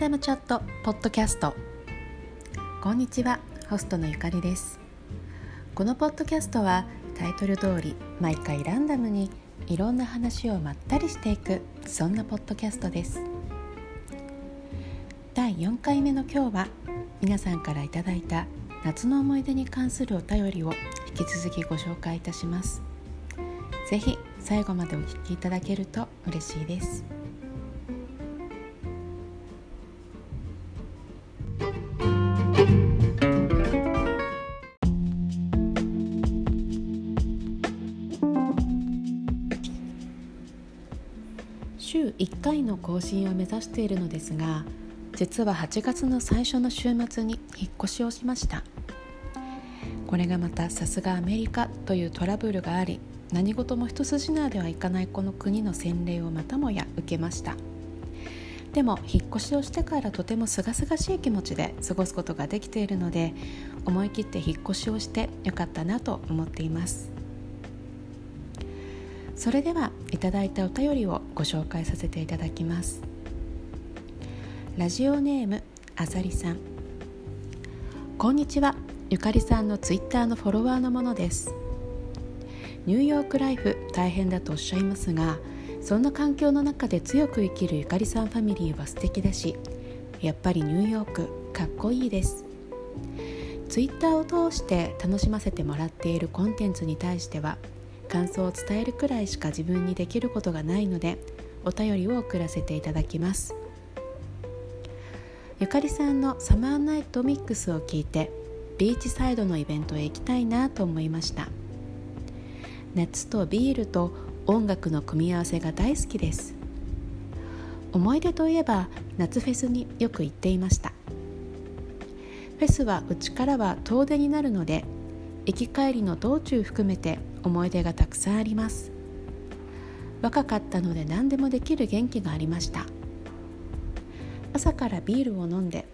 ダムチャットポッドキャスト。こんにちはホストのゆかりです。このポッドキャストはタイトル通り毎回ランダムにいろんな話をまったりしていくそんなポッドキャストです。第4回目の今日は皆さんからいただいた夏の思い出に関するお便りを引き続きご紹介いたします。ぜひ最後までお聞きいただけると嬉しいです。1回の更新を目指しているのですが実は8月の最初の週末に引っ越しをしました。これがまたさすがアメリカというトラブルがあり何事も一筋縄ではいかないこの国の洗礼をまたもや受けました。でも引っ越しをしてからとても清々しい気持ちで過ごすことができているので思い切って引っ越しをしてよかったなと思っています。それではいただいたお便りをご紹介させていただきます。ラジオネームあさりさん。こんにちは。ゆかりさんのツイッターのフォロワーのものです。ニューヨークライフ大変だとおっしゃいますがそんな環境の中で強く生きるゆかりさんファミリーは素敵だしやっぱりニューヨークかっこいいです。ツイッターを通して楽しませてもらっているコンテンツに対しては感想を伝えるくらいしか自分にできることがないのでお便りを送らせていただきます。ゆかりさんのサマーナイトミックスを聞いてビーチサイドのイベントへ行きたいなと思いました。夏とビールと音楽の組み合わせが大好きです。思い出といえば夏フェスによく行っていました。フェスはうちからは遠出になるので行き帰りの道中含めて思い出がたくさんあります。若かったので何でもできる元気がありました。朝からビールを飲んで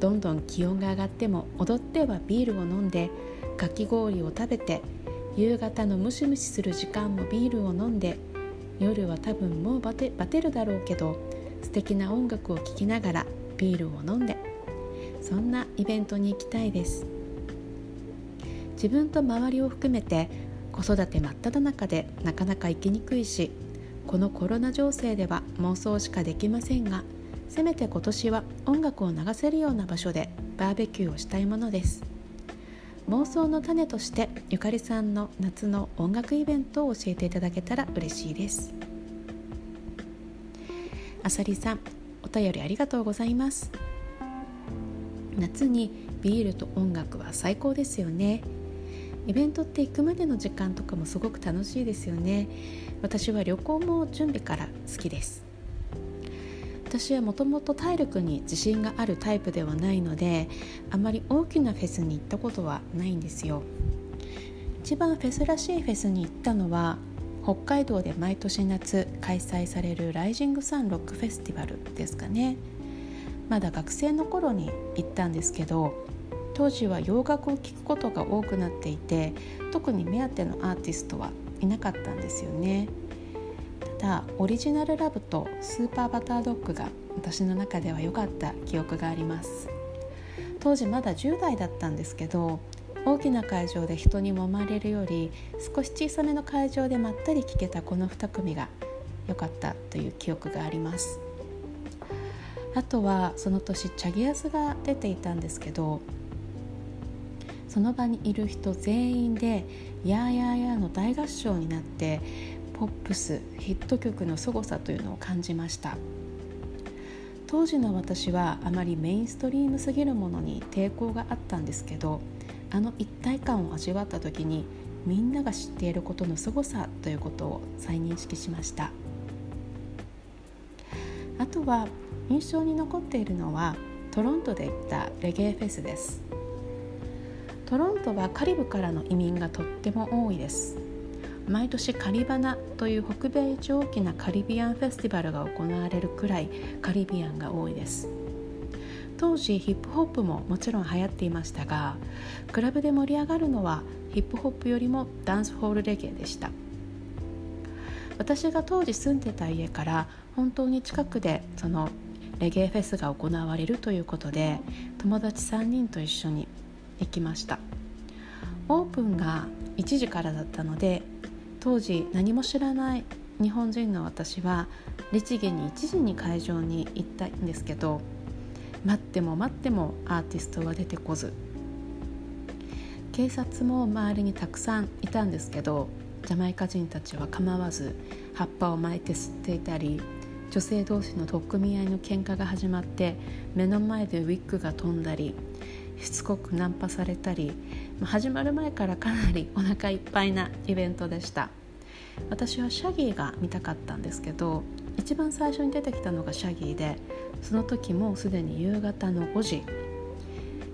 どんどん気温が上がっても踊ってはビールを飲んでかき氷を食べて夕方のムシムシする時間もビールを飲んで夜は多分もうバテバテるだろうけど素敵な音楽を聴きながらビールを飲んでそんなイベントに行きたいです。自分と周りを含めて子育て真っ只中でなかなか行きにくいしこのコロナ情勢では妄想しかできませんがせめて今年は音楽を流せるような場所でバーベキューをしたいものです。妄想の種としてゆかりさんの夏の音楽イベントを教えていただけたら嬉しいです。あさりさんお便りありがとうございます。夏にビールと音楽は最高ですよね。イベントって行くまでの時間とかもすごく楽しいですよね。私は旅行も準備から好きです。私はもともと体力に自信があるタイプではないのであまり大きなフェスに行ったことはないんですよ。一番フェスらしいフェスに行ったのは北海道で毎年夏開催されるライジングサンロックフェスティバルですかね。まだ学生の頃に行ったんですけど当時は洋楽を聴くことが多くなっていて特に目当てのアーティストはいなかったんですよね。ただオリジナルラブとスーパーバタードッグが私の中では良かった記憶があります。当時まだ10代だったんですけど大きな会場で人に揉まれるより少し小さめの会場でまったり聴けたこの2組が良かったという記憶があります。あとはその年チャゲアスが出ていたんですけどその場にいる人全員で「やーやーやー」の大合唱になってポップスヒット曲の凄さというのを感じました。当時の私はあまりメインストリームすぎるものに抵抗があったんですけどあの一体感を味わった時にみんなが知っていることの凄さということを再認識しました。あとは印象に残っているのはトロントで行ったレゲエフェスです。トロントはカリブからの移民がとっても多いです。毎年カリバナという北米一大きなカリビアンフェスティバルが行われるくらいカリビアンが多いです。当時ヒップホップももちろん流行っていましたがクラブで盛り上がるのはヒップホップよりもダンスホールレゲエでした。私が当時住んでた家から本当に近くでそのレゲエフェスが行われるということで友達3人と一緒に行きました。オープンが1時からだったので当時何も知らない日本人の私は律儀に1時に会場に行ったんですけど待っても待ってもアーティストは出てこず警察も周りにたくさんいたんですけどジャマイカ人たちは構わず葉っぱを巻いて吸っていたり女性同士の取っ組み合いの喧嘩が始まって目の前でウィッグが飛んだりしつこくナンパされたり始まる前からかなりお腹いっぱいなイベントでした。私はシャギーが見たかったんですけど一番最初に出てきたのがシャギーでその時もすでに夕方の5時。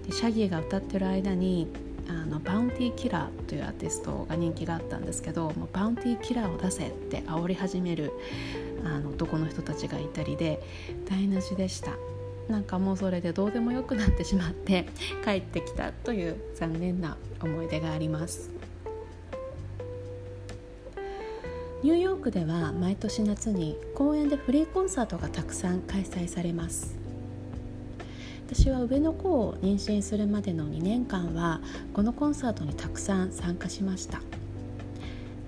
でシャギーが歌ってる間にあのバウンティーキラーというアーティストが人気があったんですけどもうバウンティーキラーを出せって煽り始めるあの男の人たちがいたりで台無しでした。なんかもうそれでどうでもよくなってしまって 帰ってきたという残念な思い出があります。ニューヨークでは毎年夏に公園でフリーコンサートがたくさん開催されます。私は上の子を妊娠するまでの2年間はこのコンサートにたくさん参加しました。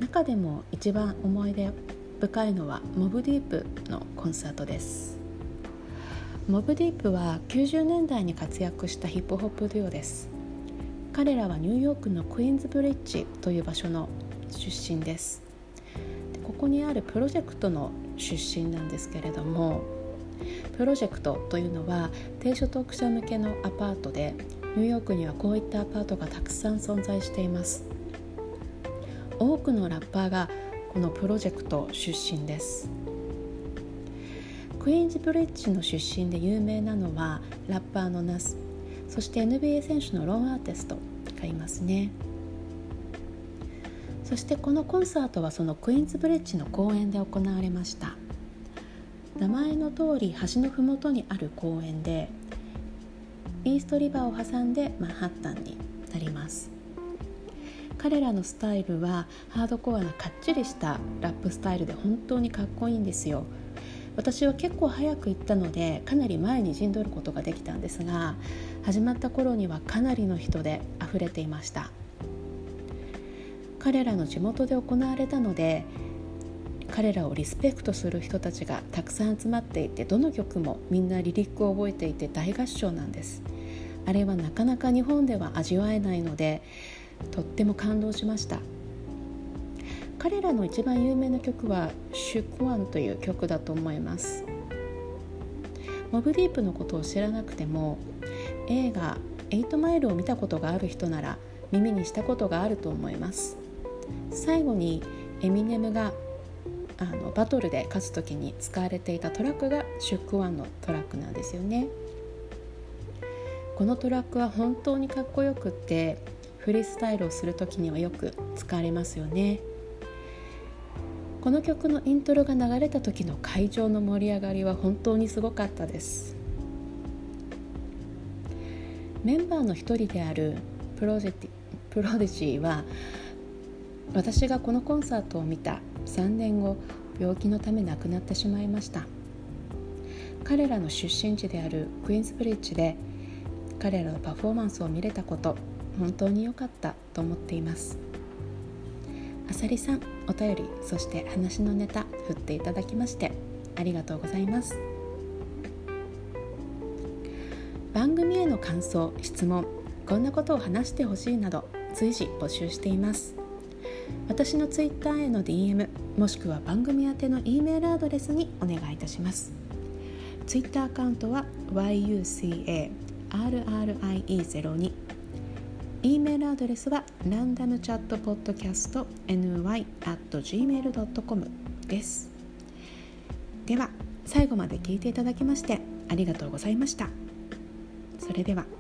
中でも一番思い出深いのはモブディープのコンサートです。モブディープは90年代に活躍したヒップホップデュオです。彼らはニューヨークのクイーンズブリッジという場所の出身です。ここにあるプロジェクトの出身なんですけれどもプロジェクトというのは低所得者向けのアパートでニューヨークにはこういったアパートがたくさん存在しています。多くのラッパーがこのプロジェクト出身です。クイーンズブリッジの出身で有名なのはラッパーのナスそして NBA 選手のローンアーティストがいますね。そしてこのコンサートはそのクイーンズブリッジの公園で行われました。名前の通り橋の麓にある公園でイーストリバーを挟んでマンハッタンになります。彼らのスタイルはハードコアなかっちりしたラップスタイルで本当にかっこいいんですよ。私は結構早く行ったのでかなり前に陣取ることができたんですが始まった頃にはかなりの人で溢れていました。彼らの地元で行われたので彼らをリスペクトする人たちがたくさん集まっていてどの曲もみんなリリックを覚えていて大合唱なんです。あれはなかなか日本では味わえないのでとっても感動しました。彼らの一番有名な曲は「 Shook Ones」という曲だと思います。 Mobb Deep のことを知らなくても映画「エイトマイル」を見たことがある人なら耳にしたことがあると思います。最後にエミネムがあのバトルで勝つ時に使われていたトラックが Shook Ones のトラックなんですよね。このトラックは本当にかっこよくってフリースタイルをする時にはよく使われますよね。この曲のイントロが流れた時の会場の盛り上がりは本当にすごかったです。メンバーの一人であるプロジェプロデジーは私がこのコンサートを見た3年後病気のため亡くなってしまいました。彼らの出身地であるクイーンズブリッジで彼らのパフォーマンスを見れたこと本当に良かったと思っています。あさりさんお便りそして話のネタ振っていただきましてありがとうございます。番組への感想質問こんなことを話してほしいなど随時募集しています。私の Twitter への DM もしくは番組宛ての E メールアドレスにお願いいたします。Twitter アカウントは yucarrie02 E メールアドレスはランダムチャットポッドキャスト ny.gmail.com です。では最後まで聞いていただきましてありがとうございました。それでは。